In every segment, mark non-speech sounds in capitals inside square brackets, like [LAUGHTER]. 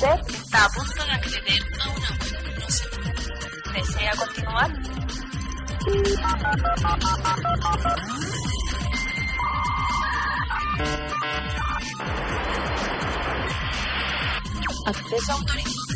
Usted está a punto de acceder a una web. No se ¿Desea continuar? Acceso autorizado.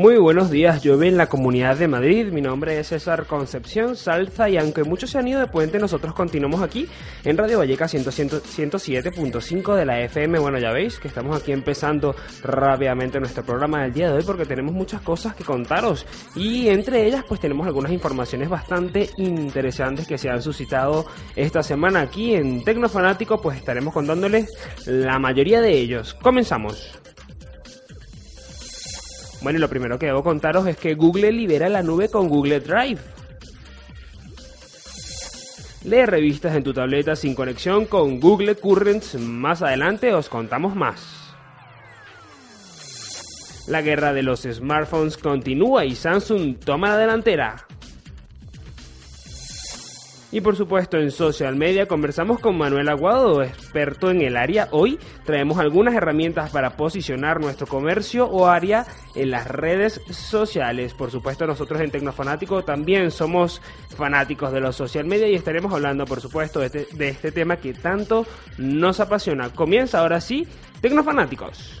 Muy buenos días, llueve en la comunidad de Madrid. Mi nombre es César Concepción Salza y aunque muchos se han ido de puente, nosotros continuamos aquí en Radio Valleca 107.5 de la FM. Bueno, ya veis que estamos aquí empezando rápidamente nuestro programa del día de hoy porque tenemos muchas cosas que contaros y entre ellas pues tenemos algunas informaciones bastante interesantes que se han suscitado esta semana aquí en Tecnofanático, pues estaremos contándoles la mayoría de ellos. Comenzamos. Bueno, y lo primero que debo contaros es que Google libera la nube con Google Drive. Lee revistas en tu tableta sin conexión con Google Currents. Más adelante os contamos más. La guerra de los smartphones continúa y Samsung toma la delantera. Y por supuesto en social media conversamos con Manuel Aguado, experto en el área. Hoy traemos algunas herramientas para posicionar nuestro comercio o área en las redes sociales. Por supuesto nosotros en Tecnofanático también somos fanáticos de los social media y estaremos hablando por supuesto de este, de este tema que tanto nos apasiona. Comienza ahora sí Tecnofanáticos.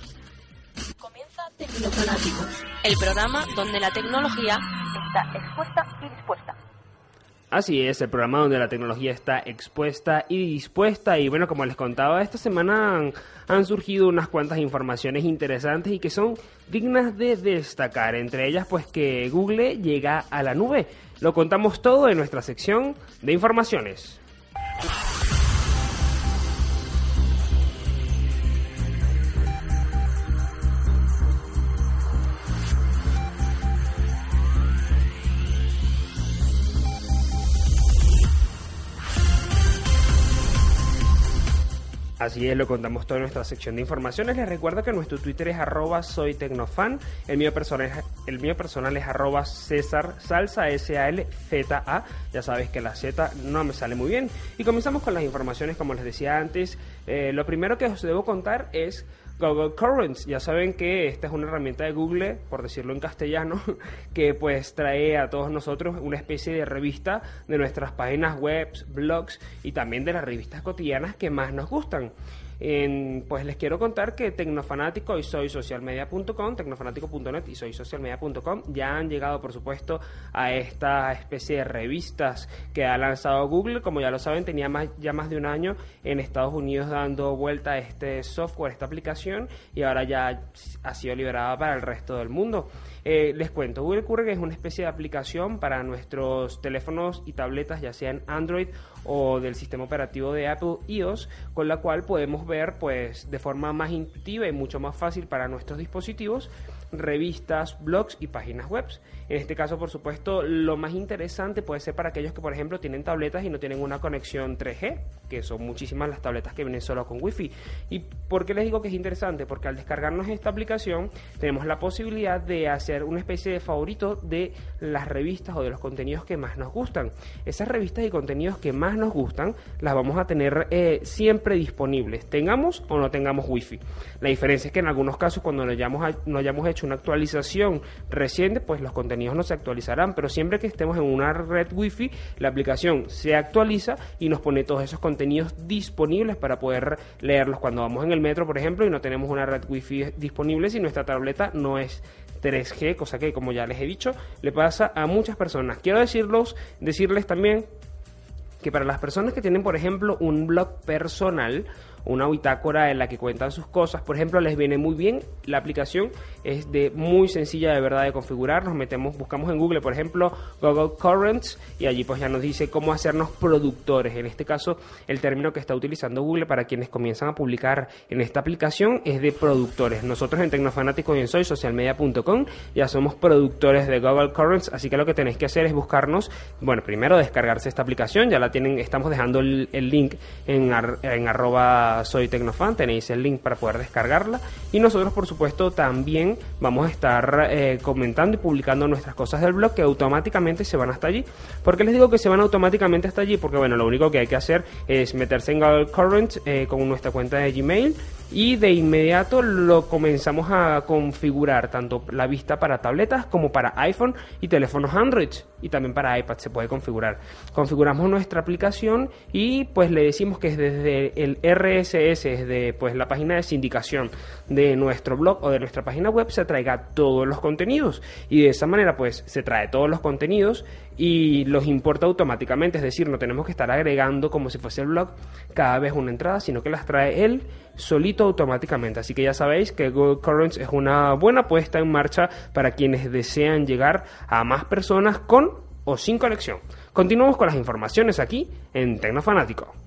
Comienza Tecnofanáticos, el programa donde la tecnología está expuesta y dispuesta. Así es, el programa donde la tecnología está expuesta y dispuesta. Y bueno, como les contaba, esta semana han, surgido unas cuantas informaciones interesantes y que son dignas de destacar. Entre ellas, pues que Google llega a la nube. Lo contamos todo en nuestra sección de informaciones. Así es, lo contamos todo en nuestra sección de informaciones. Les recuerdo que nuestro Twitter es arroba soy tecnofan. El mío personal es, el mío personal es arroba César Salsa S-A-L-Z-A. Ya sabes que la Z no me sale muy bien. Y comenzamos con las informaciones, como les decía antes. Eh, lo primero que os debo contar es Google Currents. Ya saben que esta es una herramienta de Google, por decirlo en castellano, [LAUGHS] que pues trae a todos nosotros una especie de revista de nuestras páginas web, blogs y también de las revistas cotidianas que más nos gustan. En, pues les quiero contar que Tecnofanático y soy socialmedia.com, tecnofanático.net y soy socialmedia.com ya han llegado por supuesto a esta especie de revistas que ha lanzado Google. Como ya lo saben, tenía más, ya más de un año en Estados Unidos dando vuelta a este software, esta aplicación, y ahora ya ha sido liberada para el resto del mundo. Eh, les cuento, Google Current es una especie de aplicación para nuestros teléfonos y tabletas, ya sean Android o del sistema operativo de Apple iOS, con la cual podemos ver pues de forma más intuitiva y mucho más fácil para nuestros dispositivos revistas, blogs y páginas web. En este caso, por supuesto, lo más interesante puede ser para aquellos que, por ejemplo, tienen tabletas y no tienen una conexión 3G, que son muchísimas las tabletas que vienen solo con Wi-Fi. ¿Y por qué les digo que es interesante? Porque al descargarnos esta aplicación tenemos la posibilidad de hacer una especie de favorito de las revistas o de los contenidos que más nos gustan. Esas revistas y contenidos que más nos gustan las vamos a tener eh, siempre disponibles, tengamos o no tengamos Wi-Fi. La diferencia es que en algunos casos cuando no hayamos, no hayamos hecho una actualización reciente, pues los contenidos no se actualizarán, pero siempre que estemos en una red wifi, la aplicación se actualiza y nos pone todos esos contenidos disponibles para poder leerlos cuando vamos en el metro, por ejemplo, y no tenemos una red wifi disponible si nuestra tableta no es 3G, cosa que como ya les he dicho, le pasa a muchas personas. Quiero decirlos, decirles también que para las personas que tienen, por ejemplo, un blog personal, una bitácora en la que cuentan sus cosas, por ejemplo, les viene muy bien. La aplicación es de muy sencilla de verdad de configurar. Nos metemos, buscamos en Google, por ejemplo, Google Currents y allí pues ya nos dice cómo hacernos productores. En este caso, el término que está utilizando Google para quienes comienzan a publicar en esta aplicación es de productores. Nosotros en Tecnofanáticos y en Soy Socialmedia.com ya somos productores de Google Currents, así que lo que tenéis que hacer es buscarnos, bueno, primero descargarse esta aplicación, ya la tienen, estamos dejando el, link en arroba soy tecnofan, tenéis el link para poder descargarla y nosotros por supuesto también vamos a estar eh, comentando y publicando nuestras cosas del blog que automáticamente se van hasta allí. ¿Por qué les digo que se van automáticamente hasta allí? Porque bueno, lo único que hay que hacer es meterse en Google Current eh, con nuestra cuenta de Gmail y de inmediato lo comenzamos a configurar tanto la vista para tabletas como para iPhone y teléfonos Android y también para iPad se puede configurar. Configuramos nuestra aplicación y pues le decimos que desde el RSS, desde pues la página de sindicación de nuestro blog o de nuestra página web se traiga todos los contenidos y de esa manera pues se trae todos los contenidos y los importa automáticamente, es decir, no tenemos que estar agregando como si fuese el blog cada vez una entrada, sino que las trae él solito automáticamente. Así que ya sabéis que Google Currents es una buena puesta en marcha para quienes desean llegar a más personas con o sin conexión. Continuamos con las informaciones aquí en Tecnofanático.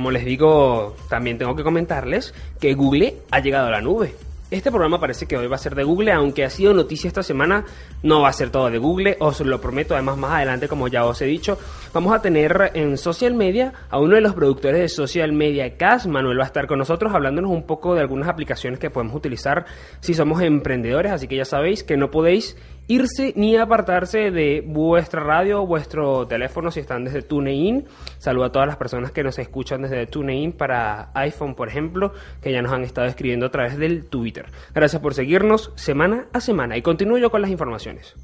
Como les digo, también tengo que comentarles que Google ha llegado a la nube. Este programa parece que hoy va a ser de Google, aunque ha sido noticia esta semana, no va a ser todo de Google, os lo prometo, además más adelante, como ya os he dicho, vamos a tener en social media a uno de los productores de social media CAS, Manuel va a estar con nosotros hablándonos un poco de algunas aplicaciones que podemos utilizar si somos emprendedores, así que ya sabéis que no podéis irse ni apartarse de vuestra radio o vuestro teléfono si están desde TuneIn. Saludo a todas las personas que nos escuchan desde TuneIn para iPhone, por ejemplo, que ya nos han estado escribiendo a través del Twitter. Gracias por seguirnos semana a semana y continúo yo con las informaciones.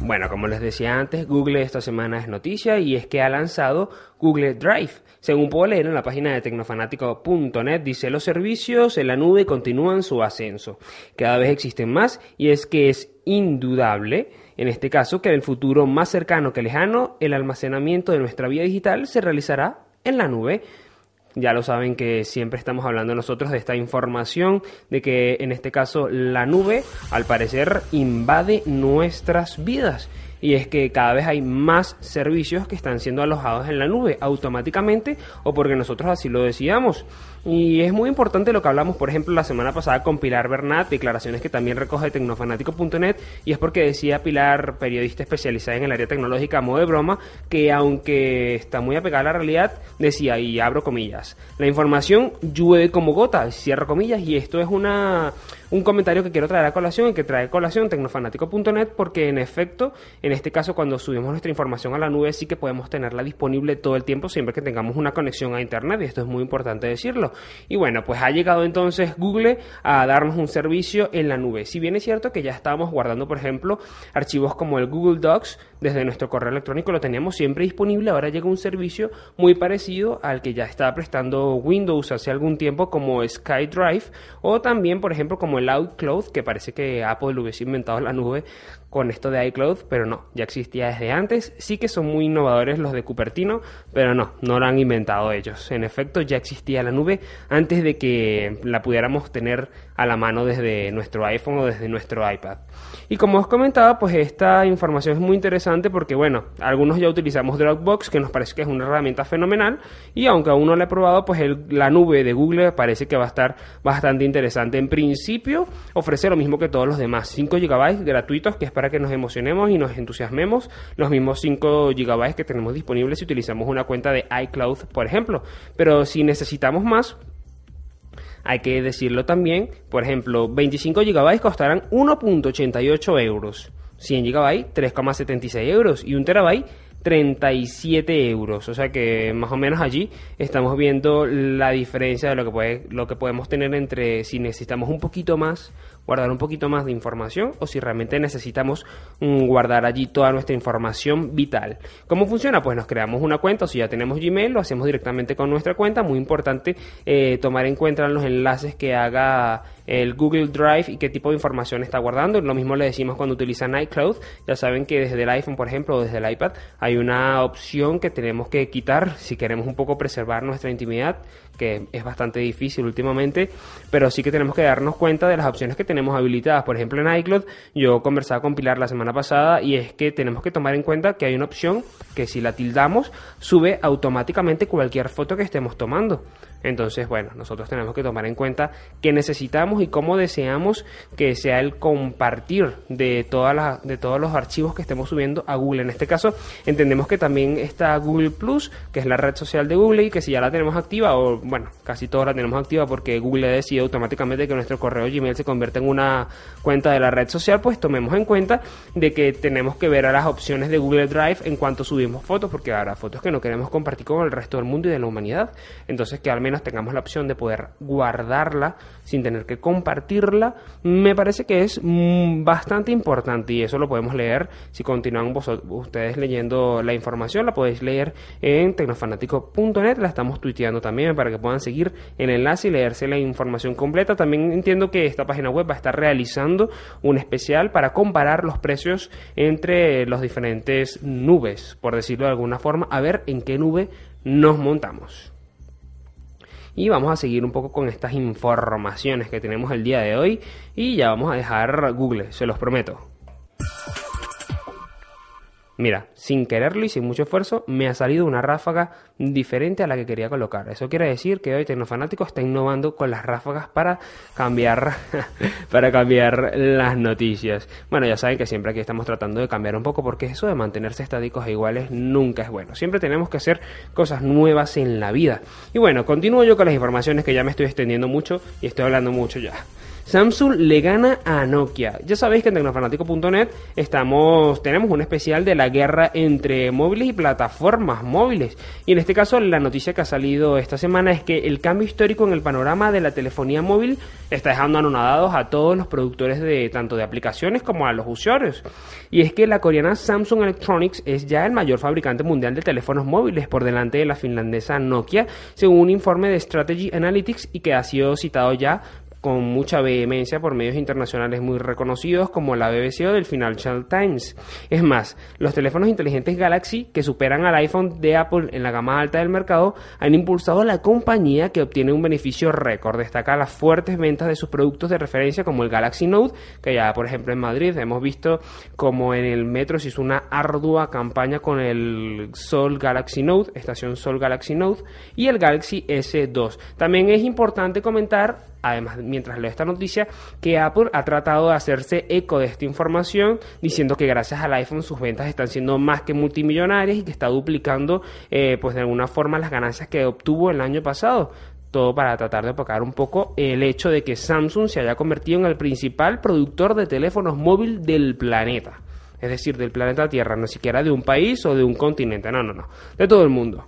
Bueno, como les decía antes, Google esta semana es noticia y es que ha lanzado Google Drive. Según puedo leer en la página de tecnofanático.net, dice los servicios en la nube continúan su ascenso. Cada vez existen más y es que es indudable, en este caso, que en el futuro más cercano que lejano, el almacenamiento de nuestra vida digital se realizará en la nube. Ya lo saben que siempre estamos hablando nosotros de esta información, de que en este caso la nube al parecer invade nuestras vidas. Y es que cada vez hay más servicios que están siendo alojados en la nube automáticamente o porque nosotros así lo decidamos. Y es muy importante lo que hablamos, por ejemplo, la semana pasada con Pilar Bernat, declaraciones que también recoge tecnofanático.net, y es porque decía Pilar, periodista especializada en el área tecnológica, modo de broma, que aunque está muy apegada a la realidad, decía, y abro comillas, la información llueve como gota, cierro comillas, y esto es una un comentario que quiero traer a colación y que trae a colación tecnofanático.net porque en efecto, en este caso cuando subimos nuestra información a la nube sí que podemos tenerla disponible todo el tiempo siempre que tengamos una conexión a internet y esto es muy importante decirlo. Y bueno, pues ha llegado entonces Google a darnos un servicio en la nube. Si bien es cierto que ya estábamos guardando, por ejemplo, archivos como el Google Docs desde nuestro correo electrónico, lo teníamos siempre disponible, ahora llega un servicio muy parecido al que ya estaba prestando Windows hace algún tiempo como SkyDrive o también, por ejemplo, como el iCloud, que parece que Apple hubiese inventado la nube con esto de iCloud, pero no, ya existía desde antes. Sí que son muy innovadores los de Cupertino, pero no, no lo han inventado ellos. En efecto, ya existía la nube antes de que la pudiéramos tener a la mano desde nuestro iPhone o desde nuestro iPad. Y como os comentaba, pues esta información es muy interesante porque, bueno, algunos ya utilizamos Dropbox, que nos parece que es una herramienta fenomenal, y aunque aún no la he probado, pues la nube de Google parece que va a estar bastante interesante. En principio, ofrece lo mismo que todos los demás, 5 GB gratuitos, que es para que nos emocionemos y nos entusiasmemos, los mismos 5 GB que tenemos disponibles si utilizamos una cuenta de iCloud, por ejemplo. Pero si necesitamos más, hay que decirlo también, por ejemplo, 25 GB costarán 1.88 euros, 100 GB 3,76 euros y 1 TB 37 euros. O sea que más o menos allí estamos viendo la diferencia de lo que, puede, lo que podemos tener entre si necesitamos un poquito más guardar un poquito más de información o si realmente necesitamos mm, guardar allí toda nuestra información vital. ¿Cómo funciona? Pues nos creamos una cuenta o si ya tenemos Gmail lo hacemos directamente con nuestra cuenta. Muy importante eh, tomar en cuenta los enlaces que haga el Google Drive y qué tipo de información está guardando. Lo mismo le decimos cuando utilizan iCloud. Ya saben que desde el iPhone, por ejemplo, o desde el iPad hay una opción que tenemos que quitar si queremos un poco preservar nuestra intimidad que es bastante difícil últimamente, pero sí que tenemos que darnos cuenta de las opciones que tenemos habilitadas. Por ejemplo, en iCloud, yo conversaba con Pilar la semana pasada y es que tenemos que tomar en cuenta que hay una opción que si la tildamos, sube automáticamente cualquier foto que estemos tomando. Entonces, bueno, nosotros tenemos que tomar en cuenta qué necesitamos y cómo deseamos que sea el compartir de, todas las, de todos los archivos que estemos subiendo a Google. En este caso, entendemos que también está Google Plus, que es la red social de Google y que si ya la tenemos activa, o bueno, casi todos la tenemos activa porque Google decide automáticamente que nuestro correo Gmail se convierte en una cuenta de la red social, pues tomemos en cuenta de que tenemos que ver a las opciones de Google Drive en cuanto subimos fotos, porque habrá fotos que no queremos compartir con el resto del mundo y de la humanidad. Entonces, que al menos tengamos la opción de poder guardarla sin tener que compartirla, me parece que es mm, bastante importante y eso lo podemos leer si continúan ustedes leyendo la información, la podéis leer en tecnofanático.net, la estamos tuiteando también para que puedan seguir el enlace y leerse la información completa. También entiendo que esta página web va a estar realizando un especial para comparar los precios entre las diferentes nubes, por decirlo de alguna forma, a ver en qué nube nos montamos. Y vamos a seguir un poco con estas informaciones que tenemos el día de hoy y ya vamos a dejar Google, se los prometo. Mira, sin quererlo y sin mucho esfuerzo, me ha salido una ráfaga diferente a la que quería colocar. Eso quiere decir que hoy Tecnofanático está innovando con las ráfagas para cambiar, [LAUGHS] para cambiar las noticias. Bueno, ya saben que siempre aquí estamos tratando de cambiar un poco porque eso de mantenerse estáticos e iguales nunca es bueno. Siempre tenemos que hacer cosas nuevas en la vida. Y bueno, continúo yo con las informaciones que ya me estoy extendiendo mucho y estoy hablando mucho ya. Samsung le gana a Nokia. Ya sabéis que en tecnofanático.net estamos, tenemos un especial de la guerra entre móviles y plataformas móviles. Y en este caso, la noticia que ha salido esta semana es que el cambio histórico en el panorama de la telefonía móvil está dejando anonadados a todos los productores de tanto de aplicaciones como a los usuarios. Y es que la coreana Samsung Electronics es ya el mayor fabricante mundial de teléfonos móviles por delante de la finlandesa Nokia, según un informe de Strategy Analytics y que ha sido citado ya con mucha vehemencia por medios internacionales muy reconocidos como la BBC o del Financial Times. Es más, los teléfonos inteligentes Galaxy, que superan al iPhone de Apple en la gama alta del mercado, han impulsado a la compañía que obtiene un beneficio récord. Destaca las fuertes ventas de sus productos de referencia como el Galaxy Note, que ya por ejemplo en Madrid hemos visto como en el metro se hizo una ardua campaña con el Sol Galaxy Note, estación Sol Galaxy Note, y el Galaxy S2. También es importante comentar además, mientras leo esta noticia, que Apple ha tratado de hacerse eco de esta información, diciendo que gracias al iPhone sus ventas están siendo más que multimillonarias y que está duplicando, eh, pues de alguna forma, las ganancias que obtuvo el año pasado. Todo para tratar de opacar un poco el hecho de que Samsung se haya convertido en el principal productor de teléfonos móviles del planeta. Es decir, del planeta Tierra, no siquiera de un país o de un continente, no, no, no, de todo el mundo.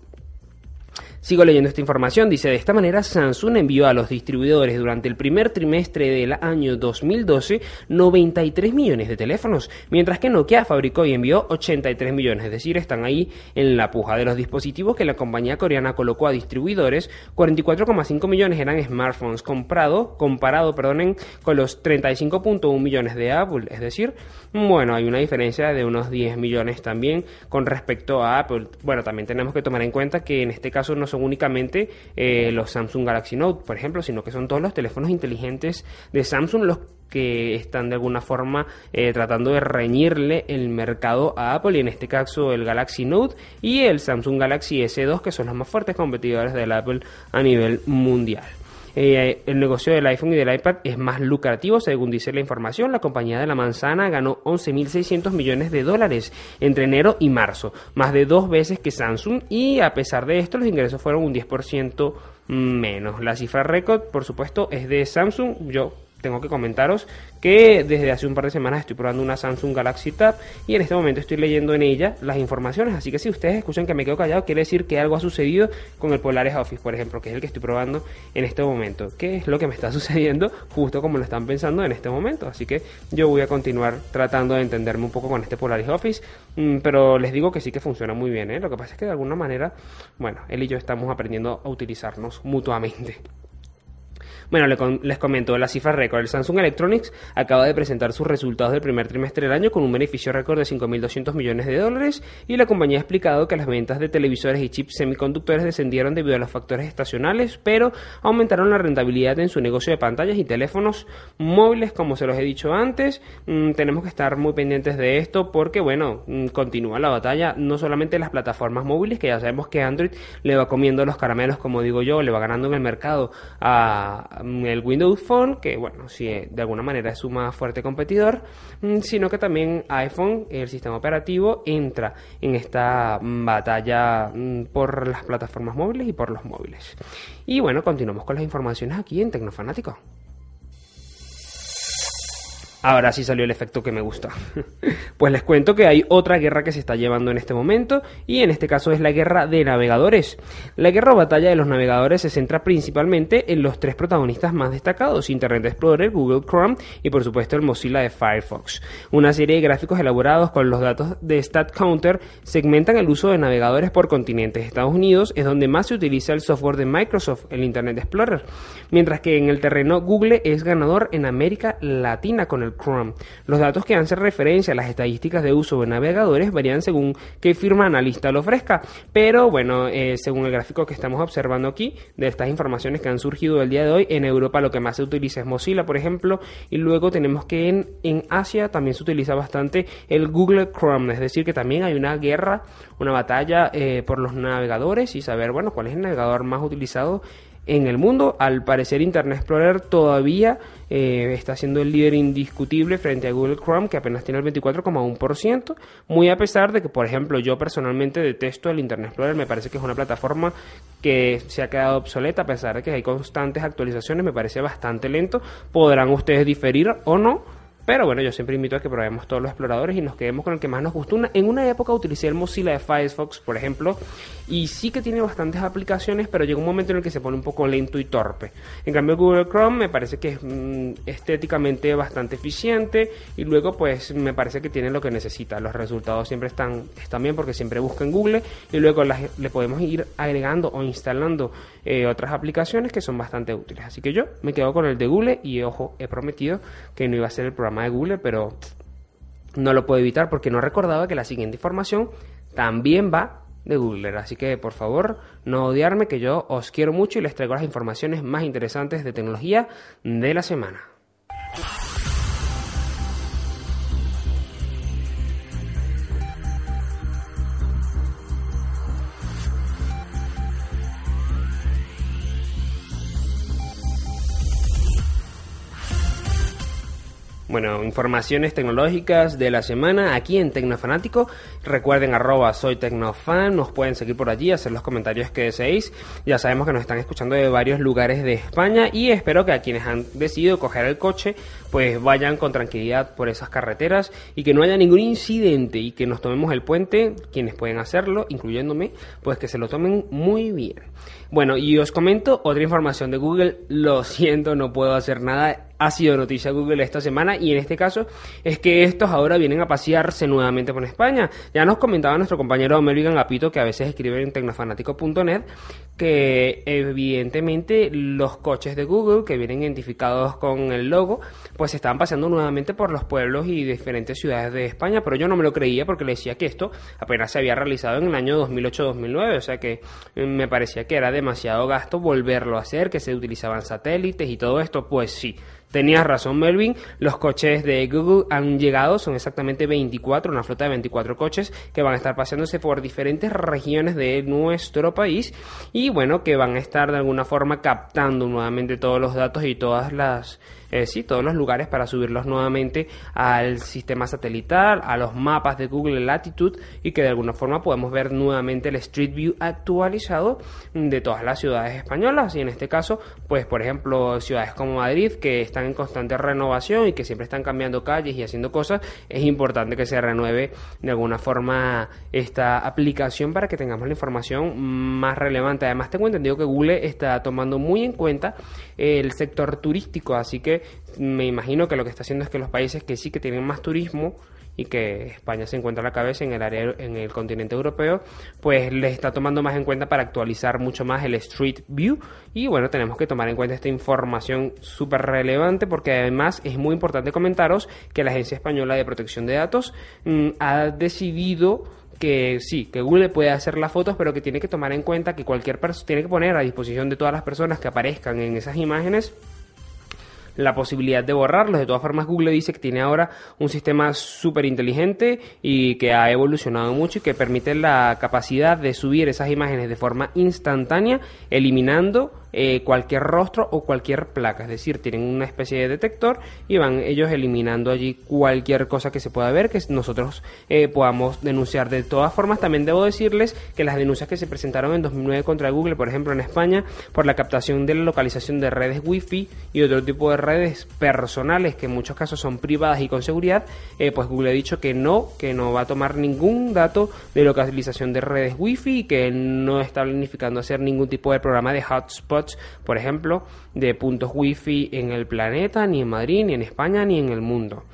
Sigo leyendo esta información. Dice, de esta manera Samsung envió a los distribuidores durante el primer trimestre del año 2012 93 millones de teléfonos, mientras que Nokia fabricó y envió 83 millones. Es decir, están ahí en la puja de los dispositivos que la compañía coreana colocó a distribuidores. 44,5 millones eran smartphones comprado, comparado perdonen, con los 35.1 millones de Apple. Es decir, bueno, hay una diferencia de unos 10 millones también con respecto a Apple. Bueno, también tenemos que tomar en cuenta que en este caso no son únicamente eh, los Samsung Galaxy Note, por ejemplo, sino que son todos los teléfonos inteligentes de Samsung los que están de alguna forma eh, tratando de reñirle el mercado a Apple y en este caso el Galaxy Note y el Samsung Galaxy S2 que son los más fuertes competidores del Apple a nivel mundial. Eh, el negocio del iPhone y del iPad es más lucrativo, según dice la información. La compañía de la manzana ganó 11.600 millones de dólares entre enero y marzo, más de dos veces que Samsung, y a pesar de esto, los ingresos fueron un 10% menos. La cifra récord, por supuesto, es de Samsung. Yo tengo que comentaros que desde hace un par de semanas estoy probando una Samsung Galaxy Tab y en este momento estoy leyendo en ella las informaciones, así que si ustedes escuchan que me quedo callado, quiere decir que algo ha sucedido con el Polaris Office, por ejemplo, que es el que estoy probando en este momento. ¿Qué es lo que me está [LAUGHS] sucediendo? Justo como lo están pensando en este momento, así que yo voy a continuar tratando de entenderme un poco con este Polaris Office, mm, pero les digo que sí que funciona muy bien, ¿eh? lo que pasa es que de alguna manera, bueno, él y yo estamos aprendiendo a utilizarnos mutuamente. Bueno, les comento la cifra récord. El Samsung Electronics acaba de presentar sus resultados del primer trimestre del año con un beneficio récord de 5.200 millones de dólares y la compañía ha explicado que las ventas de televisores y chips semiconductores descendieron debido a los factores estacionales, pero aumentaron la rentabilidad en su negocio de pantallas y teléfonos móviles, como se los he dicho antes. Mm, tenemos que estar muy pendientes de esto porque, bueno, mm, continúa la batalla, no solamente las plataformas móviles, que ya sabemos que Android le va comiendo los caramelos, como digo yo, le va ganando en el mercado a el Windows Phone, que, bueno, si de alguna manera es su más fuerte competidor, sino que también iPhone, el sistema operativo, entra en esta batalla por las plataformas móviles y por los móviles. Y bueno, continuamos con las informaciones aquí en Tecnofanático. Ahora sí salió el efecto que me gusta. [LAUGHS] pues les cuento que hay otra guerra que se está llevando en este momento y en este caso es la guerra de navegadores. La guerra o batalla de los navegadores se centra principalmente en los tres protagonistas más destacados, Internet Explorer, Google Chrome y por supuesto el Mozilla de Firefox. Una serie de gráficos elaborados con los datos de StatCounter segmentan el uso de navegadores por continentes. Estados Unidos es donde más se utiliza el software de Microsoft, el Internet Explorer, mientras que en el terreno Google es ganador en América Latina con el Chrome. Los datos que hacen referencia a las estadísticas de uso de navegadores varían según qué firma analista lo ofrezca, pero bueno, eh, según el gráfico que estamos observando aquí, de estas informaciones que han surgido el día de hoy, en Europa lo que más se utiliza es Mozilla, por ejemplo, y luego tenemos que en, en Asia también se utiliza bastante el Google Chrome, es decir, que también hay una guerra, una batalla eh, por los navegadores y saber, bueno, cuál es el navegador más utilizado en el mundo. Al parecer Internet Explorer todavía eh, está siendo el líder indiscutible frente a Google Chrome, que apenas tiene el 24,1%, muy a pesar de que, por ejemplo, yo personalmente detesto el Internet Explorer, me parece que es una plataforma que se ha quedado obsoleta, a pesar de que hay constantes actualizaciones, me parece bastante lento. Podrán ustedes diferir o no pero bueno, yo siempre invito a que probemos todos los exploradores y nos quedemos con el que más nos gusta. en una época utilicé el Mozilla de Firefox, por ejemplo, y sí que tiene bastantes aplicaciones, pero llega un momento en el que se pone un poco lento y torpe. En cambio, Google Chrome me parece que es mm, estéticamente bastante eficiente y luego pues me parece que tiene lo que necesita. Los resultados siempre están, están bien porque siempre busca en Google y luego le podemos ir agregando o instalando eh, otras aplicaciones que son bastante útiles. Así que yo me quedo con el de Google y ojo, he prometido que no iba a ser el programa de Google, pero no lo puedo evitar porque no recordaba que la siguiente información también va de Google. Así que por favor no odiarme que yo os quiero mucho y les traigo las informaciones más interesantes de tecnología de la semana. Bueno, informaciones tecnológicas de la semana aquí en Tecnofanático. Recuerden arroba soy Tecnofan, nos pueden seguir por allí, hacer los comentarios que deseéis. Ya sabemos que nos están escuchando de varios lugares de España y espero que a quienes han decidido coger el coche pues vayan con tranquilidad por esas carreteras y que no haya ningún incidente y que nos tomemos el puente, quienes pueden hacerlo, incluyéndome, pues que se lo tomen muy bien. Bueno, y os comento otra información de Google, lo siento, no puedo hacer nada ha sido noticia Google esta semana y en este caso es que estos ahora vienen a pasearse nuevamente por España. Ya nos comentaba nuestro compañero Melvin Agapito que a veces escribe en tecnofanático.net que evidentemente los coches de Google que vienen identificados con el logo pues están paseando nuevamente por los pueblos y diferentes ciudades de España, pero yo no me lo creía porque le decía que esto apenas se había realizado en el año 2008-2009, o sea que eh, me parecía que era demasiado gasto volverlo a hacer, que se utilizaban satélites y todo esto, pues sí, Tenías razón, Melvin. Los coches de Google han llegado, son exactamente 24, una flota de 24 coches que van a estar paseándose por diferentes regiones de nuestro país y bueno, que van a estar de alguna forma captando nuevamente todos los datos y todas las eh, sí, todos los lugares para subirlos nuevamente al sistema satelital, a los mapas de Google Latitude y que de alguna forma podemos ver nuevamente el Street View actualizado de todas las ciudades españolas y en este caso, pues por ejemplo, ciudades como Madrid que están en constante renovación y que siempre están cambiando calles y haciendo cosas, es importante que se renueve de alguna forma esta aplicación para que tengamos la información más relevante. Además, tengo entendido que Google está tomando muy en cuenta el sector turístico, así que me imagino que lo que está haciendo es que los países que sí que tienen más turismo y que España se encuentra a la cabeza en el área en el continente europeo, pues le está tomando más en cuenta para actualizar mucho más el Street View. Y bueno, tenemos que tomar en cuenta esta información súper relevante porque además es muy importante comentaros que la Agencia Española de Protección de Datos mm, ha decidido que sí, que Google puede hacer las fotos, pero que tiene que tomar en cuenta que cualquier persona tiene que poner a disposición de todas las personas que aparezcan en esas imágenes la posibilidad de borrarlos. De todas formas, Google dice que tiene ahora un sistema súper inteligente y que ha evolucionado mucho y que permite la capacidad de subir esas imágenes de forma instantánea, eliminando eh, cualquier rostro o cualquier placa. Es decir, tienen una especie de detector y van ellos eliminando allí cualquier cosa que se pueda ver que nosotros eh, podamos denunciar. De todas formas, también debo decirles que las denuncias que se presentaron en 2009 contra Google, por ejemplo, en España, por la captación de la localización de redes Wi-Fi y otro tipo de redes personales que en muchos casos son privadas y con seguridad, eh, pues Google ha dicho que no, que no va a tomar ningún dato de localización de redes Wi-Fi y que no está planificando hacer ningún tipo de programa de hotspot por ejemplo, de puntos wifi en el planeta, ni en Madrid, ni en España, ni en el mundo.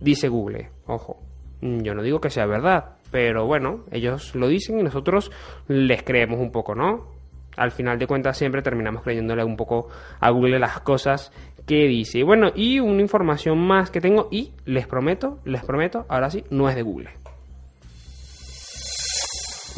Dice Google, ojo, yo no digo que sea verdad, pero bueno, ellos lo dicen y nosotros les creemos un poco, ¿no? Al final de cuentas siempre terminamos creyéndole un poco a Google las cosas que dice. Bueno, y una información más que tengo y les prometo, les prometo, ahora sí, no es de Google.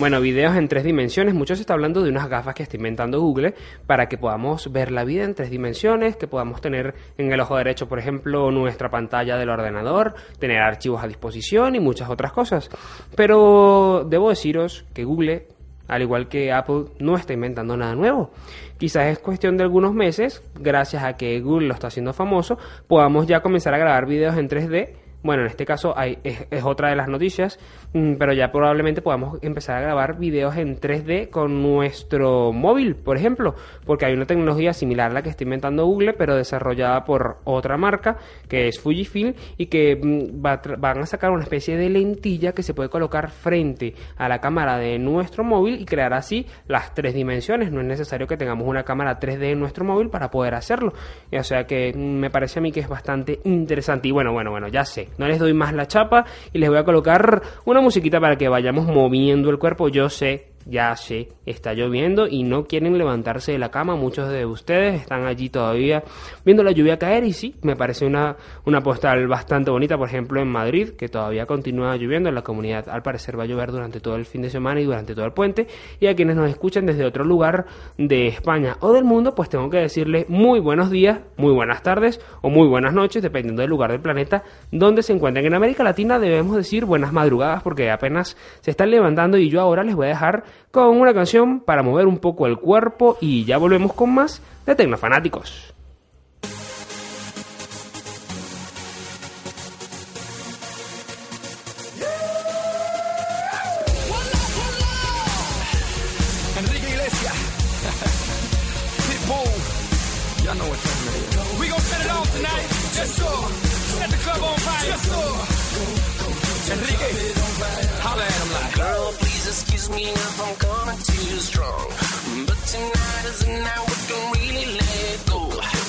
Bueno, videos en tres dimensiones. Mucho se está hablando de unas gafas que está inventando Google para que podamos ver la vida en tres dimensiones, que podamos tener en el ojo derecho, por ejemplo, nuestra pantalla del ordenador, tener archivos a disposición y muchas otras cosas. Pero debo deciros que Google, al igual que Apple, no está inventando nada nuevo. Quizás es cuestión de algunos meses, gracias a que Google lo está haciendo famoso, podamos ya comenzar a grabar videos en 3D bueno, en este caso es, otra de las noticias, pero ya probablemente podamos empezar a grabar videos en 3D con nuestro móvil, por ejemplo, porque hay una tecnología similar a la que está inventando Google, pero desarrollada por otra marca, que es Fujifilm, y que mm, van a sacar una especie de lentilla que se puede colocar frente a la cámara de nuestro móvil y crear así las tres dimensiones. No es necesario que tengamos una cámara 3D en nuestro móvil para poder hacerlo. O sea que mm, me parece a mí que es bastante interesante. Y bueno, bueno, bueno, ya sé no les doy más la chapa y les voy a colocar una musiquita para que vayamos moviendo el cuerpo. Yo sé ya sé, está lloviendo y no quieren levantarse de la cama. Muchos de ustedes están allí todavía viendo la lluvia caer y sí, me parece una, una postal bastante bonita. Por ejemplo, en Madrid, que todavía continúa lloviendo. En la comunidad, al parecer, va a llover durante todo el fin de semana y durante todo el puente. Y a quienes nos escuchan desde otro lugar de España o del mundo, pues tengo que decirles muy buenos días, muy buenas tardes o muy buenas noches, dependiendo del lugar del planeta donde se encuentren. En América Latina debemos decir buenas madrugadas porque apenas se están levantando y yo ahora les voy a dejar con una canción para mover un poco el cuerpo y ya volvemos con más de Tecnofanáticos. [LAUGHS] me if I'm coming too strong. But tonight is the night we can really let go.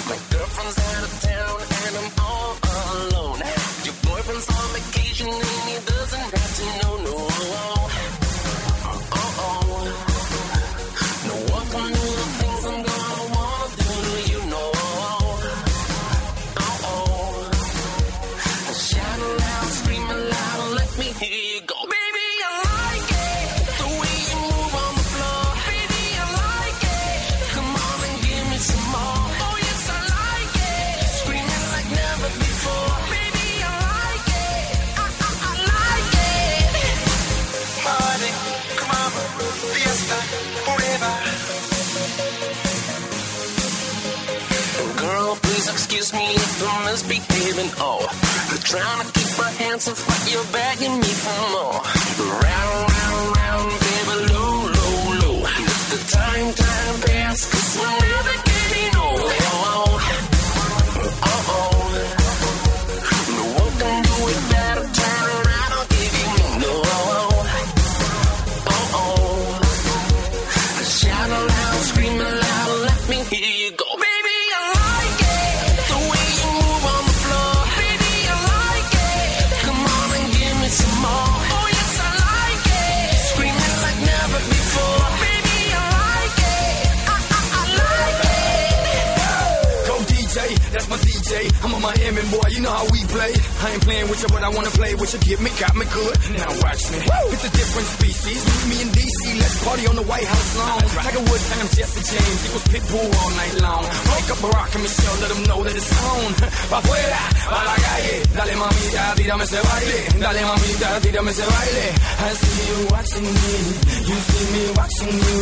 My girlfriend's out of town and I'm all alone. Your boyfriend's on vacation and he doesn't me if I'm misbehaving. Oh, I'm trying to keep my hands off, but you're begging me for more. Round, round, round, baby, low, low, low. The time, time pass, cause we're boy, you know how we play. I ain't playing with you, but I wanna play with you. Get me, got me good. Now watch me. It's a different species. Meet me in DC. Let's party on the White House lawn. Tiger Woods times Jesse James. It was Pitbull all night long. Wake up Barack and Michelle, let them know that it's on. [LAUGHS] Pa' afuera, pa' la calle. Dale mamita, tírame ese baile. Dale mamita, tírame ese baile. I see you watching me. You see me watching you.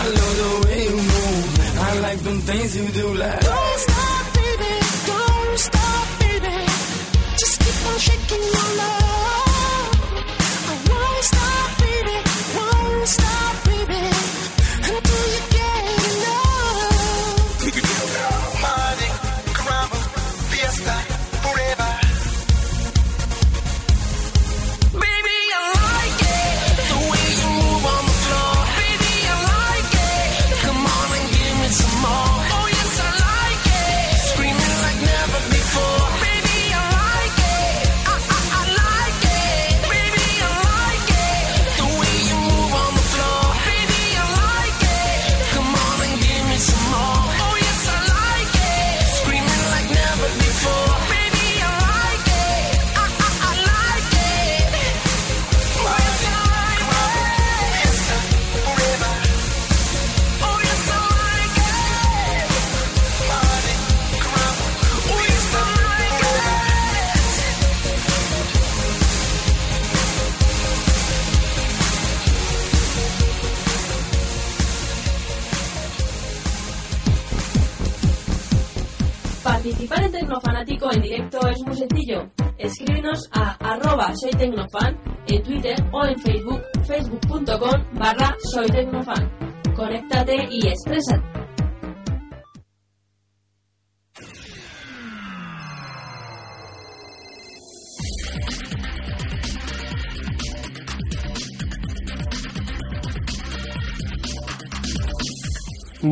I love the way you move. I like them things you do like. Don't stop, tecnofan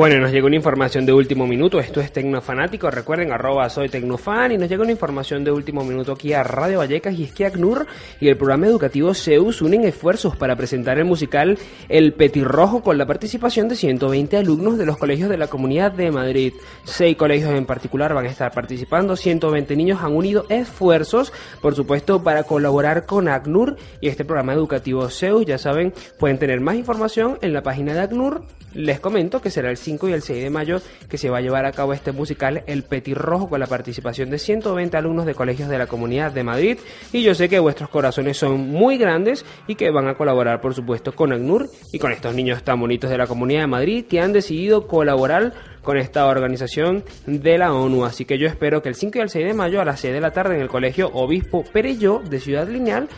Bueno, nos llegó una información de último minuto. Esto es Tecnofanático. Recuerden, arroba soy Tecnofan. Y nos llega una información de último minuto aquí a Radio Vallecas. Y es que ACNUR y el programa educativo Zeus unen esfuerzos para presentar el musical El Petirrojo con la participación de 120 alumnos de los colegios de la Comunidad de Madrid. Seis colegios en particular van a estar participando. 120 niños han unido esfuerzos, por supuesto, para colaborar con ACNUR y este programa educativo Zeus. Ya saben, pueden tener más información en la página de ACNUR. Les comento que será el 5 y el 6 de mayo que se va a llevar a cabo este musical El Petirrojo con la participación de 120 alumnos de colegios de la Comunidad de Madrid y yo sé que vuestros corazones son muy grandes y que van a colaborar por supuesto con ACNUR y con estos niños tan bonitos de la Comunidad de Madrid que han decidido colaborar con esta organización de la ONU. Así que yo espero que el 5 y el 6 de mayo a las 6 de la tarde en el Colegio Obispo Perelló de Ciudad Lineal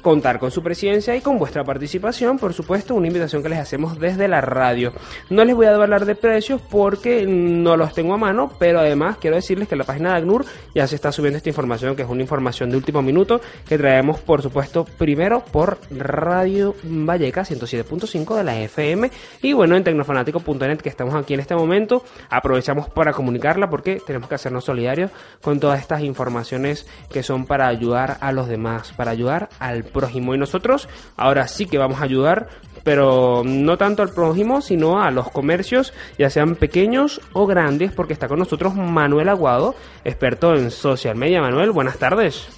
contar con su presidencia y con vuestra participación, por supuesto, una invitación que les hacemos desde la radio. No les voy a hablar de precios porque no los tengo a mano, pero además quiero decirles que la página de ACNUR ya se está subiendo esta información, que es una información de último minuto que traemos, por supuesto, primero por Radio Valleca 107.5 de la FM y bueno, en tecnofanático.net que estamos aquí en este momento, aprovechamos para comunicarla porque tenemos que hacernos solidarios con todas estas informaciones que son para ayudar a los demás, para ayudar al prójimo. Y nosotros ahora sí que vamos a ayudar, pero no tanto al prójimo, sino a los comercios, ya sean pequeños o grandes, porque está con nosotros Manuel Aguado, experto en social media. Manuel, buenas tardes.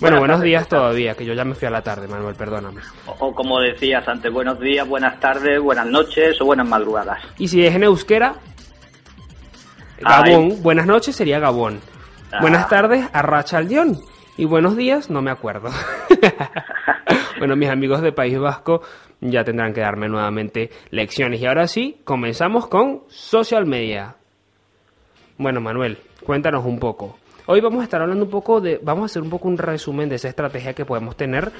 Bueno, Buenas buenos tardes, días todavía, que yo ya me fui a la tarde, Manuel, perdóname. O, o como decías antes, buenos días, buenas tardes, buenas noches o buenas madrugadas. Y si es en euskera, Gabón, buenas noches sería Gabón. Ah. Buenas tardes, Arracha Aldión. Y buenos días, no me acuerdo. [LAUGHS] [LAUGHS] bueno, mis amigos de País Vasco ya tendrán que darme nuevamente lecciones. Y ahora sí, comenzamos con social media. Bueno, Manuel, cuéntanos un poco. Hoy vamos a estar hablando un poco de, vamos a hacer un poco un resumen de esa estrategia que podemos tener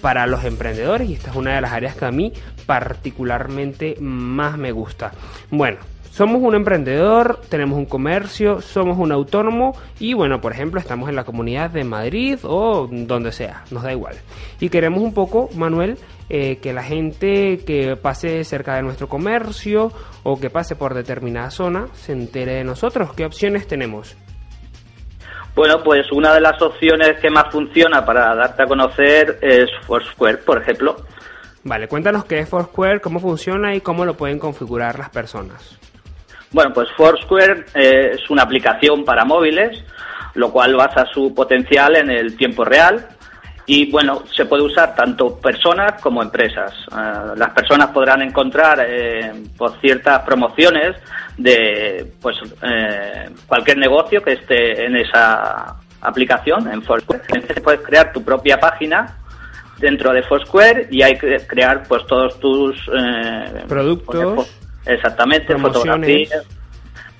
para los emprendedores y esta es una de las áreas que a mí particularmente más me gusta. Bueno, somos un emprendedor, tenemos un comercio, somos un autónomo y bueno, por ejemplo, estamos en la comunidad de Madrid o donde sea, nos da igual. Y queremos un poco, Manuel, eh, que la gente que pase cerca de nuestro comercio o que pase por determinada zona se entere de nosotros. ¿Qué opciones tenemos? Bueno, pues una de las opciones que más funciona para darte a conocer es Foursquare, por ejemplo. Vale, cuéntanos qué es Foursquare, cómo funciona y cómo lo pueden configurar las personas. Bueno, pues Foursquare eh, es una aplicación para móviles lo cual basa su potencial en el tiempo real. Y bueno, se puede usar tanto personas como empresas. Eh, las personas podrán encontrar eh, por ciertas promociones de pues eh, cualquier negocio que esté en esa aplicación, en Foursquare. Entonces puedes crear tu propia página dentro de Foursquare y hay que crear pues todos tus eh, Productos. fo- exactamente fotografías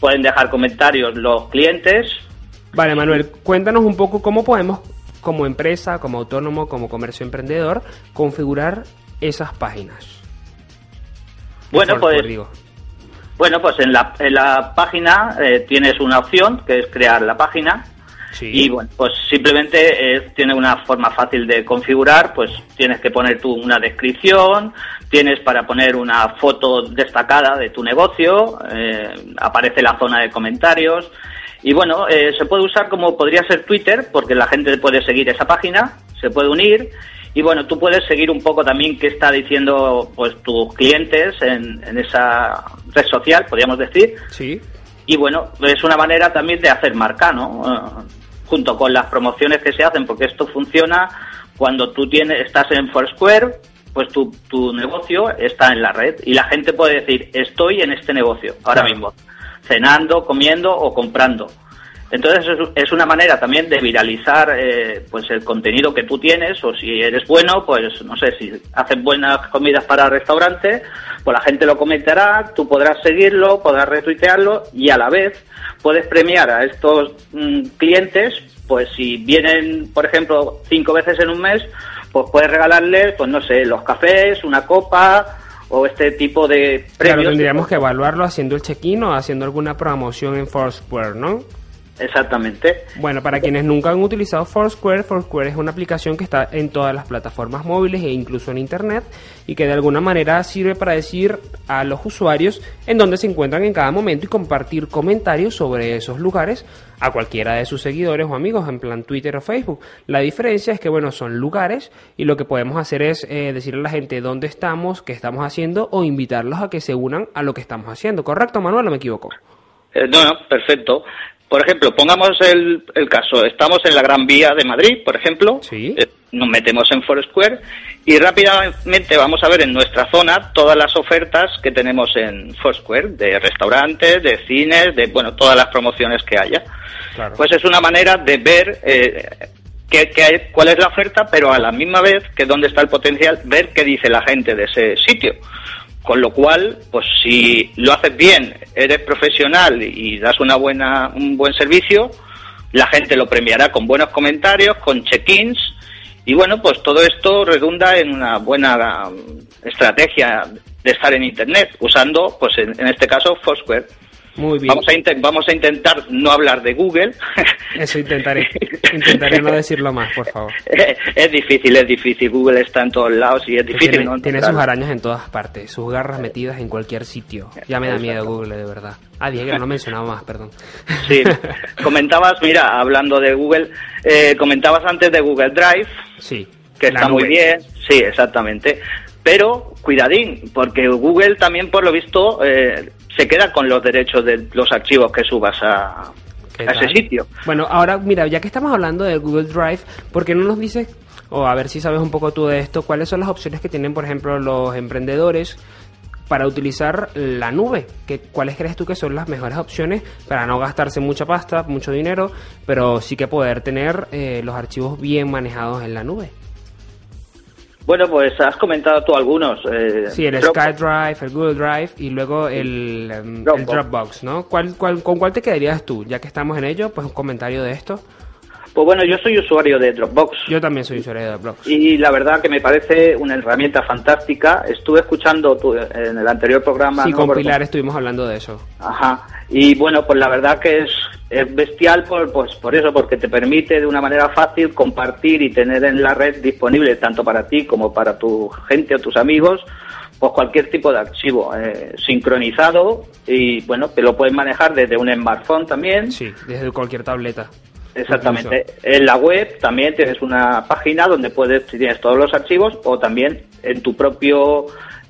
pueden dejar comentarios los clientes Vale, Manuel, cuéntanos un poco cómo podemos, como empresa, como autónomo, como comercio emprendedor, configurar esas páginas. bueno pues digo. bueno pues en la, en la página eh, tienes una opción que es crear la página Sí. Y bueno, pues simplemente es- tiene una forma fácil de configurar, pues tienes que poner tú una descripción, tienes para poner una foto destacada de tu negocio, eh, aparece la zona de comentarios y bueno, eh, se puede usar como podría ser Twitter, porque la gente puede seguir esa página, se puede unir y bueno, tú puedes seguir un poco también qué está diciendo pues tus clientes en, en esa red social, podríamos decir, Sí. y bueno, es una manera también de hacer marca, ¿no? Eh, junto con las promociones que se hacen, porque esto funciona cuando tú tienes, estás en Foursquare, pues tu, tu negocio está en la red y la gente puede decir, estoy en este negocio ahora Claro. mismo, cenando, comiendo o comprando. Entonces es, es una manera también de viralizar eh, pues el contenido que tú tienes o si eres bueno, pues no sé, si haces buenas comidas para restaurantes, pues la gente lo comentará, tú podrás seguirlo, podrás retuitearlo y a la vez puedes premiar a estos mm, clientes, pues si vienen, por ejemplo, cinco veces en un mes, pues puedes regalarles, pues no sé, los cafés, una copa o este tipo de Claro, premios. tendríamos que evaluarlo haciendo el check-in o haciendo alguna promoción en Foursquare, ¿no? Exactamente. Bueno, para quienes nunca han utilizado Foursquare, Foursquare es una aplicación que está en todas las plataformas móviles e incluso en Internet y que de alguna manera sirve para decir a los usuarios en dónde se encuentran en cada momento y compartir comentarios sobre esos lugares a cualquiera de sus seguidores o amigos, en plan Twitter o Facebook. La diferencia es que, bueno, son lugares y lo que podemos hacer es eh, decirle a la gente dónde estamos, qué estamos haciendo o invitarlos a que se unan a lo que estamos haciendo. ¿Correcto, Manuel, o me equivoco? Eh, no, no, perfecto. Por ejemplo, pongamos el, el caso, estamos en la Gran Vía de Madrid, por ejemplo, Sí. Eh, nos metemos en Foursquare y rápidamente vamos a ver en nuestra zona todas las ofertas que tenemos en Foursquare, de restaurantes, de cines, de, bueno, todas las promociones que haya. Claro. Pues es una manera de ver eh, qué- qué hay- cuál es la oferta, pero a la misma vez que dónde está el potencial, ver qué dice la gente de ese sitio. Con lo cual, pues si lo haces bien, eres profesional y das una buena, un buen servicio, la gente lo premiará con buenos comentarios, con check-ins, y bueno, pues todo esto redunda en una buena um, estrategia de estar en Internet, usando, pues en, en este caso, Foursquare. Muy bien. Vamos a, vamos a intentar no hablar de Google. [LAUGHS] Eso intentaré. Intentaré no decirlo más, por favor. [LAUGHS] es difícil, es difícil. Google está en todos lados y es difícil. tiene, no tiene sus arañas en todas partes, sus garras metidas en cualquier sitio. Ya me da miedo Google, de verdad. Ah, Diego, no mencionaba más, perdón. Sí, [LAUGHS] comentabas, mira, hablando de Google, eh, comentabas antes de Google Drive, Sí. que está muy bien, sí, exactamente. Pero cuidadín, porque Google también, por lo visto, eh, se queda con los derechos de los archivos que subas a, ¿Qué a ese sitio. Bueno, ahora, mira, ya que estamos hablando de Google Drive, ¿por qué no nos dices, o a ver si sabes un poco tú de esto, cuáles son las opciones que tienen, por ejemplo, los emprendedores para utilizar la nube? ¿Qué, ¿Cuáles crees tú que son las mejores opciones para no gastarse mucha pasta, mucho dinero, pero sí que poder tener eh, los archivos bien manejados en la nube? Bueno, pues has comentado tú algunos. eh, Sí, el Dropbox. SkyDrive, el Google Drive y luego el, em, el Dropbox. Dropbox, ¿no? ¿Cuál, cuál, ¿Con cuál te quedarías tú? Ya que estamos en ello, pues un comentario de esto. Pues bueno, yo soy usuario de Dropbox. Yo también soy usuario de Dropbox. Y la verdad que me parece una herramienta fantástica. Estuve escuchando tu- en el anterior programa. Sí, no con Pilar estuvimos hablando de eso. Ajá. Y bueno, pues la verdad que es, es bestial por, pues por eso, porque te permite de una manera fácil compartir y tener en la red disponible tanto para ti como para tu gente o tus amigos, pues cualquier tipo de archivo eh, sincronizado y bueno, te lo puedes manejar desde un smartphone también. Sí, desde cualquier tableta. Exactamente. En la web también tienes una página donde puedes, si tienes todos los archivos, o también en tu propio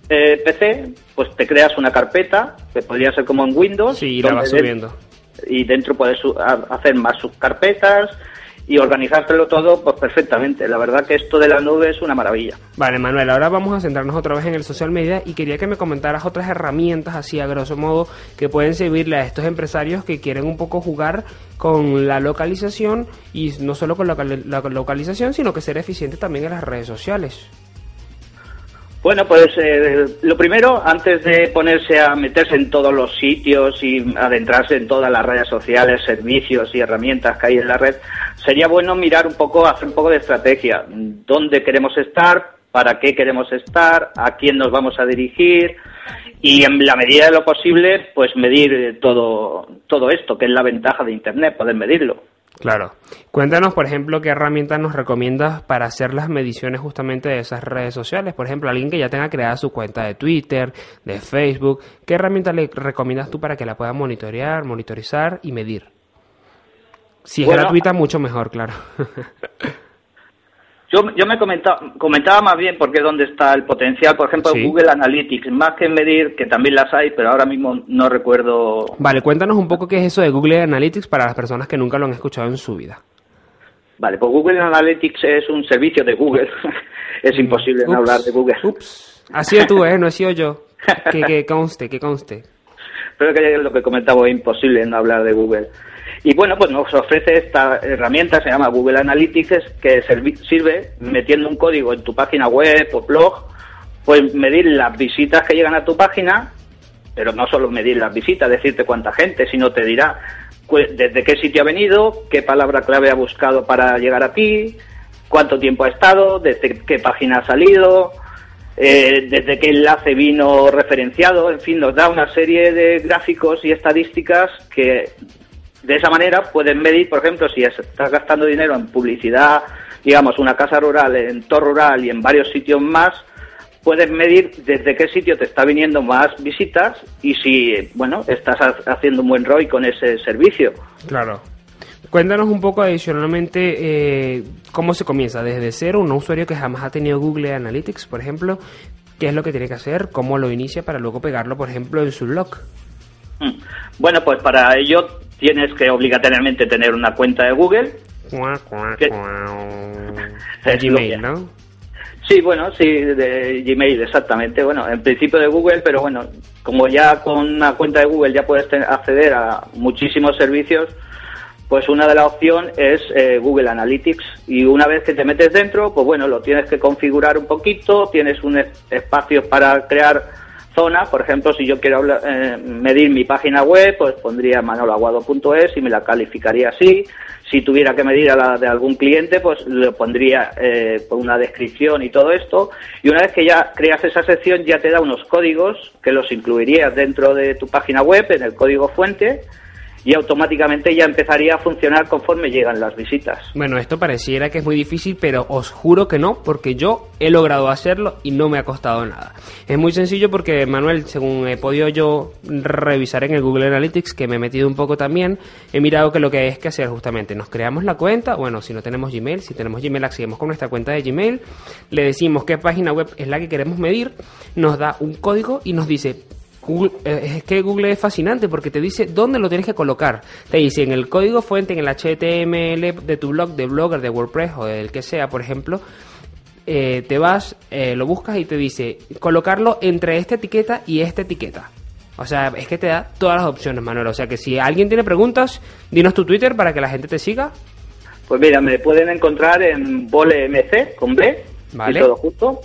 eh, PC, pues te creas una carpeta, que podría ser como en Windows. Sí, y la vas subiendo. y dentro puedes hacer más subcarpetas y organizártelo todo pues perfectamente. La verdad que esto de la nube es una maravilla. Vale, Manuel, ahora vamos a centrarnos otra vez en el social media y quería que me comentaras otras herramientas así a grosso modo que pueden servirle a estos empresarios que quieren un poco jugar con la localización y no solo con la, cal- la localización, sino que ser eficiente también en las redes sociales. Bueno, pues eh, lo primero, antes de ponerse a meterse en todos los sitios y adentrarse en todas las redes sociales, servicios y herramientas que hay en la red, sería bueno mirar un poco, hacer un poco de estrategia. ¿Dónde queremos estar? ¿Para qué queremos estar? ¿A quién nos vamos a dirigir? Y en la medida de lo posible, pues medir todo, todo esto, que es la ventaja de Internet, poder medirlo. Claro. Cuéntanos, por ejemplo, qué herramientas nos recomiendas para hacer las mediciones justamente de esas redes sociales. Por ejemplo, alguien que ya tenga creada su cuenta de Twitter, de Facebook, ¿qué herramienta le recomiendas tú para que la pueda monitorear, monitorizar y medir? Si es Bueno, gratuita, mucho mejor, claro. [LAUGHS] Yo, yo me comentaba, comentaba más bien porque es donde está el potencial, por ejemplo, Sí. Google Analytics, más que medir, que también las hay, pero ahora mismo no recuerdo. vale, cuéntanos un poco qué es eso de Google Analytics para las personas que nunca lo han escuchado en su vida. Vale, pues Google Analytics es un servicio de Google. [LAUGHS] es imposible no hablar de Google. Ups. Has sido tú, ¿eh? No he sido yo. Que, que conste, que conste. [LAUGHS] Pero que es lo que comentaba, es imposible no hablar de Google. Y bueno, pues nos ofrece esta herramienta, se llama Google Analytics, que sirve metiendo un código en tu página web o blog, pues medir las visitas que llegan a tu página, pero no solo medir las visitas, decirte cuánta gente, sino te dirá cu- desde qué sitio ha venido, qué palabra clave ha buscado para llegar a ti, cuánto tiempo ha estado, desde qué página ha salido, eh, desde qué enlace vino referenciado, en fin, nos da una serie de gráficos y estadísticas que de esa manera pueden medir, por ejemplo, si estás gastando dinero en publicidad, digamos, una casa rural, en Tor Rural y en varios sitios más, puedes medir desde qué sitio te está viniendo más visitas y si, bueno, estás ha- haciendo un buen ROI con ese servicio. Claro. Cuéntanos un poco adicionalmente eh, cómo se comienza desde cero, un usuario que jamás ha tenido Google Analytics, por ejemplo, qué es lo que tiene que hacer, cómo lo inicia para luego pegarlo, por ejemplo, en su blog. Mm. Bueno, pues para ello tienes que obligatoriamente tener una cuenta de Google. Cuá, cuá, ¿Qué? cuá. [LAUGHS] Gmail, que- ¿no? Sí, bueno, sí, de Gmail, exactamente. Bueno, en principio de Google, pero bueno, como ya con una cuenta de Google ya puedes acceder a muchísimos servicios, pues una de las opciones es eh, Google Analytics. Y una vez que te metes dentro, pues bueno, lo tienes que configurar un poquito, tienes un es- espacio para crear zonas. Por ejemplo, si yo quiero hablar- eh, medir mi página web, pues pondría manoloaguado.es y me la calificaría así. Si tuviera que medir a la de algún cliente, pues le pondría eh, una descripción y todo esto. Y una vez que ya creas esa sección, ya te da unos códigos que los incluirías dentro de tu página web, en el código fuente, y automáticamente ya empezaría a funcionar conforme llegan las visitas. Bueno, esto pareciera que es muy difícil, pero os juro que no, porque yo he logrado hacerlo y no me ha costado nada. Es muy sencillo porque, Manuel, según he podido yo revisar en el Google Analytics, que me he metido un poco también, he mirado que lo que hay que hacer justamente, nos creamos la cuenta, bueno, si no tenemos Gmail, si tenemos Gmail, accedemos con nuestra cuenta de Gmail, le decimos qué página web es la que queremos medir, nos da un código y nos dice Google- eh, es que Google es fascinante porque te dice dónde lo tienes que colocar. Te dice en el código fuente, en el HTML de tu blog, de Blogger, de WordPress o del que sea, por ejemplo, eh, te vas, eh, lo buscas y te dice colocarlo entre esta etiqueta y esta etiqueta. O sea, es que te da todas las opciones, Manuel. O sea, que si alguien tiene preguntas, dinos tu Twitter para que la gente te siga. Pues mira, me pueden encontrar en VoleMC con B Vale. y todo justo.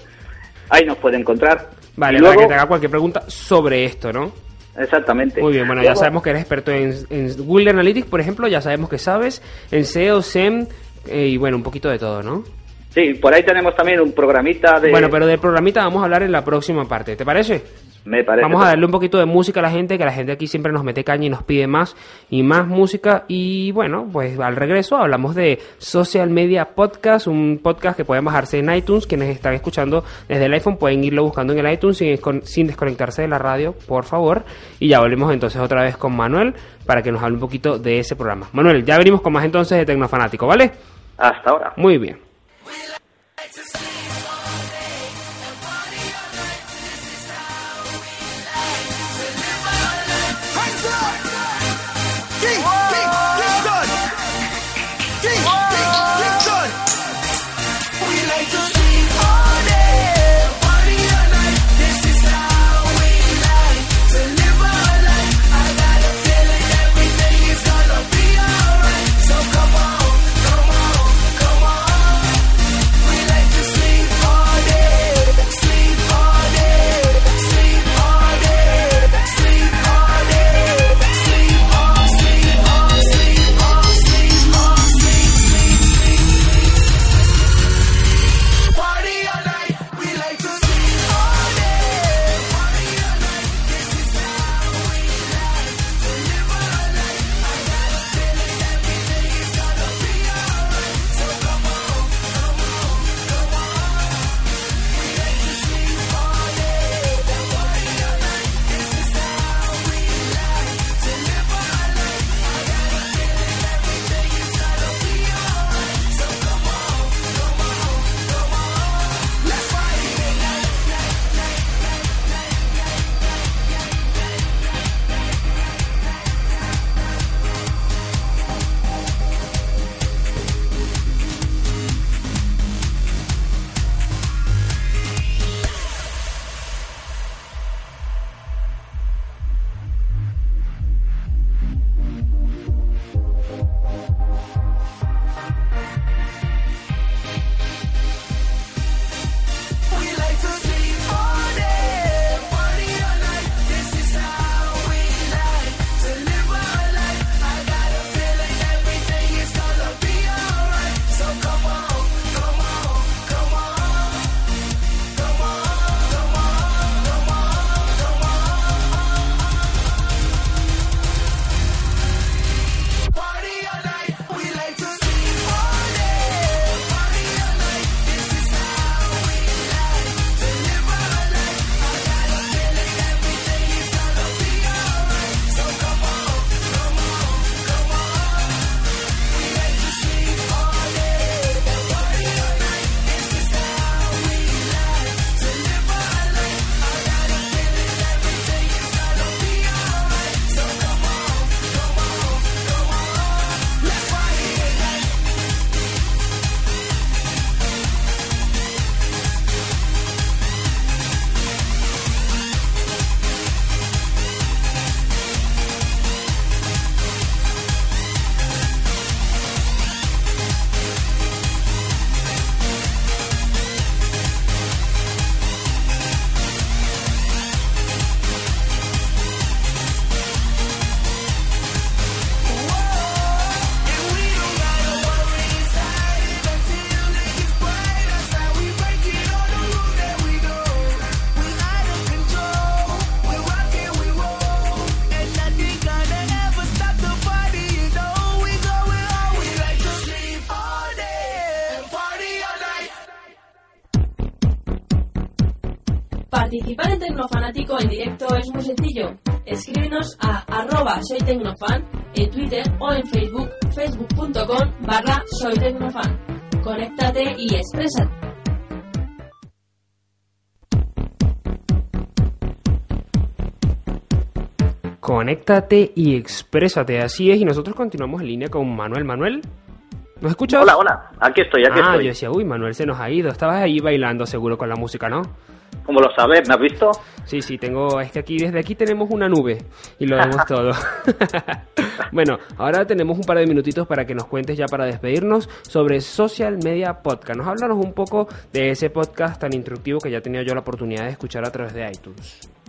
Ahí nos pueden encontrar. Vale, Y para luego- que te haga cualquier pregunta sobre esto, ¿no? Exactamente. Muy bien, bueno, ya Luego- sabemos que eres experto en, en Google Analytics, por ejemplo, ya sabemos que sabes, en SEO, SEM eh, y bueno, un poquito de todo, ¿no? Sí, por ahí tenemos también un programita de... Bueno, pero del programita vamos a hablar en la próxima parte, ¿te parece? Me parece. Vamos a darle un poquito de música a la gente, que la gente aquí siempre nos mete caña y nos pide más y más música. Y bueno, pues al regreso hablamos de Social Media Podcast, un podcast que pueden bajarse en iTunes. Quienes están escuchando desde el iPhone pueden irlo buscando en el iTunes sin, sin desconectarse de la radio, por favor. Y ya volvemos entonces otra vez con Manuel para que nos hable un poquito de ese programa. Manuel, ya venimos con más entonces de Tecnofanático, ¿vale? Hasta ahora. Muy bien. Directo es muy sencillo. Escríbenos a arroba soy tecnofan en Twitter o en Facebook, facebook.com barra soy tecnofan. Conéctate y exprésate. Conéctate y exprésate. Así es, y nosotros continuamos en línea con Manuel. Manuel, ¿nos escuchas? Hola, hola. Aquí estoy, aquí ah, estoy. yo decía, uy, Manuel se nos ha ido. Estabas ahí bailando seguro con la música, ¿no? ¿Cómo lo sabes? ¿Me has visto? Sí, sí, tengo, es que aquí, desde aquí tenemos una nube y lo vemos todo. [LAUGHS] bueno, ahora tenemos un par de minutitos para que nos cuentes ya para despedirnos sobre Social Media Podcast. Nos háblanos un poco de ese podcast tan instructivo que ya tenía yo la oportunidad de escuchar a través de iTunes.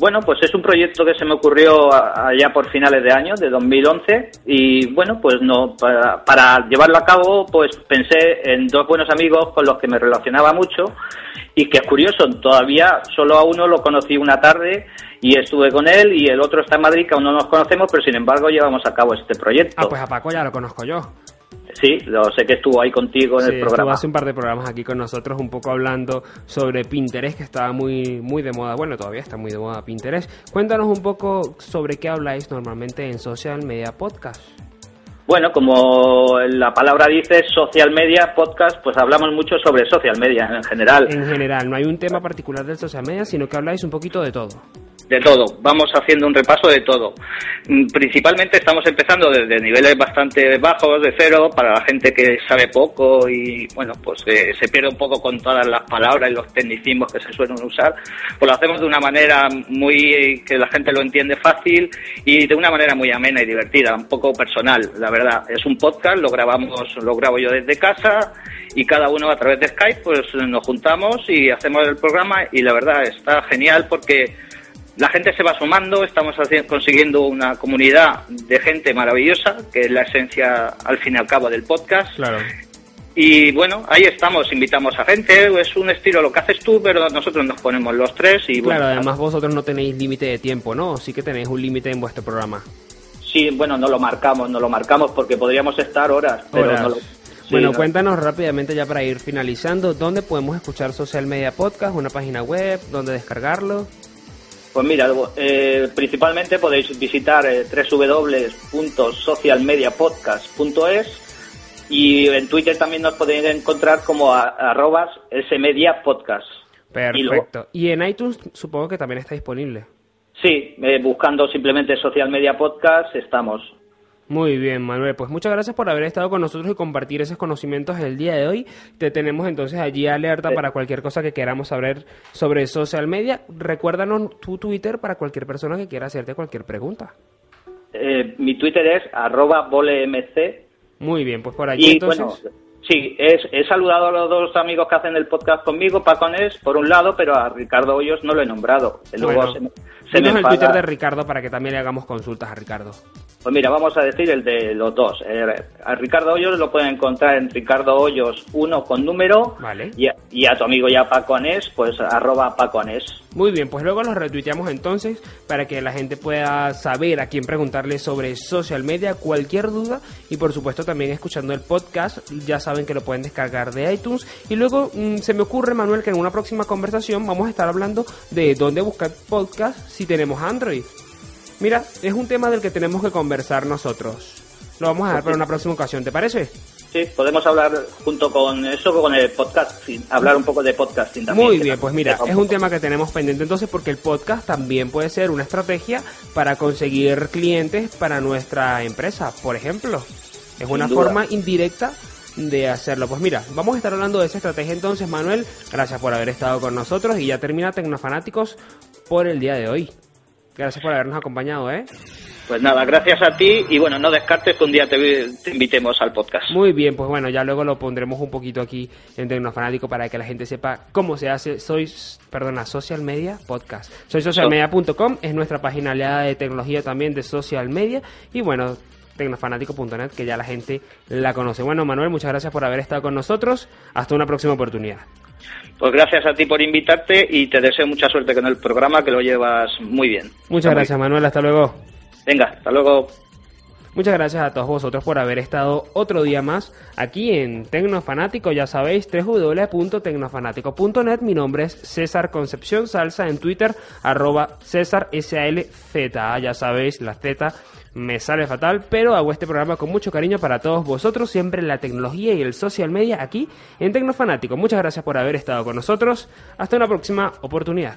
Bueno, pues es un proyecto que se me ocurrió allá por finales de año, de 2011, y bueno, pues no para, para llevarlo a cabo, pues pensé en dos buenos amigos con los que me relacionaba mucho y que es curioso, todavía solo a uno lo conocí una tarde y estuve con él y el otro está en Madrid, que aún no nos conocemos, pero sin embargo llevamos a cabo este proyecto. Ah, pues a Paco ya lo conozco yo. Sí, lo sé que estuvo ahí contigo en Sí, el estuvo programa. hace un par de programas aquí con nosotros, un poco hablando sobre Pinterest, que estaba muy, muy de moda. Bueno, todavía está muy de moda Pinterest. Cuéntanos un poco sobre qué habláis normalmente en Social Media Podcast. Bueno, como la palabra dice, social media, podcast, pues hablamos mucho sobre social media en general. En general, no hay un tema particular del social media, sino que habláis un poquito de todo. De todo. Vamos haciendo un repaso de todo. Mm, Principalmente estamos empezando desde niveles bastante bajos, de cero, para la gente que sabe poco y, bueno, pues eh, se pierde un poco con todas las palabras y los tecnicismos que se suelen usar. Pues lo hacemos de una manera muy que la gente lo entiende fácil y de una manera muy amena y divertida, un poco personal, la verdad. Es un podcast, lo grabamos, lo grabo yo desde casa y cada uno a través de Skype pues nos juntamos y hacemos el programa y la verdad está genial porque la gente se va sumando, estamos consiguiendo una comunidad de gente maravillosa, que es la esencia al fin y al cabo del podcast. Claro. Y bueno, ahí estamos, invitamos a gente, es un estilo lo que haces tú, pero nosotros nos ponemos los tres y bueno, Claro, además vosotros no tenéis límite de tiempo, ¿no? Sí que tenéis un límite en vuestro programa. sí, bueno, no lo marcamos, no lo marcamos porque podríamos estar horas, pero Horas. no lo... sí, bueno, no. cuéntanos rápidamente ya para ir finalizando, ¿dónde podemos escuchar Social Media Podcast? ¿Una página web? ¿Dónde descargarlo? Pues mira, eh, principalmente podéis visitar eh, www.socialmediapodcast.es y en Twitter también nos podéis encontrar como a- arrobas smediapodcast. Y luego- Perfecto. Y en iTunes supongo que también está disponible. Sí, eh, buscando simplemente Social Media Podcast estamos. Muy bien, Manuel. Pues muchas gracias por haber estado con nosotros y compartir esos conocimientos el día de hoy. Te tenemos entonces allí alerta Sí. para cualquier cosa que queramos saber sobre social media. Recuérdanos tu Twitter para cualquier persona que quiera hacerte cualquier pregunta. Eh, mi Twitter es arroba volemc Muy bien, pues por allí y entonces. bueno, sí, es- he saludado a los dos amigos que hacen el podcast conmigo, Paco Nes, por un lado, pero a Ricardo Hoyos no lo he nombrado. que Luego Bueno, se me, se el enfada. Twitter de Ricardo para que también le hagamos consultas a Ricardo. Pues mira, vamos a decir el de los dos. Eh, a Ricardo Hoyos lo pueden encontrar en Ricardo Hoyos 1 con número. Vale. Y a, y a tu amigo ya Paco Anés, pues arroba Paco Anés. Muy bien, pues luego los retuiteamos entonces para que la gente pueda saber a quién preguntarle sobre social media, cualquier duda y por supuesto también escuchando el podcast, ya saben que lo pueden descargar de iTunes y luego mm, se me ocurre Manuel que en una próxima conversación vamos a estar hablando de dónde buscar podcast si tenemos Android. Mira, es un tema del que tenemos que conversar nosotros. Lo vamos a dejar para una próxima ocasión, ¿te parece? Sí, podemos hablar junto con eso, con el podcasting, hablar un poco de podcasting también. Muy bien, pues mira, es un tema que tenemos pendiente entonces porque el podcast también puede ser una estrategia para conseguir clientes para nuestra empresa, por ejemplo. Es una duda. forma indirecta de hacerlo. Pues mira, vamos a estar hablando de esa estrategia entonces, Manuel. Gracias por haber estado con nosotros y ya termina Tecnofanáticos por el día de hoy. Gracias por habernos acompañado, ¿eh? Pues nada, gracias a ti y bueno, no descartes que un día te, te invitemos al podcast. Muy bien, pues bueno, ya luego lo pondremos un poquito aquí en Tecnofanático para que la gente sepa cómo se hace. Soy, perdona, Social Media Podcast. Soy socialmedia.com, es nuestra página aliada de tecnología también de social media. Y bueno, tecnofanático.net, que ya la gente la conoce. Bueno, Manuel, muchas gracias por haber estado con nosotros. Hasta una próxima oportunidad. Pues gracias a ti por invitarte y te deseo mucha suerte con el programa que lo llevas muy bien. Muchas muy gracias, Manuel. Hasta luego. Venga, hasta luego. Muchas gracias a todos vosotros por haber estado otro día más aquí en Tecnofanático. Ya sabéis, www.tecnofanático.net. Mi nombre es César Concepción Salsa en Twitter, arroba César SALZ. Ya sabéis, la Z me sale fatal, pero hago este programa con mucho cariño para todos vosotros. Siempre la tecnología y el social media aquí en Tecnofanático. Muchas gracias por haber estado con nosotros. Hasta una próxima oportunidad.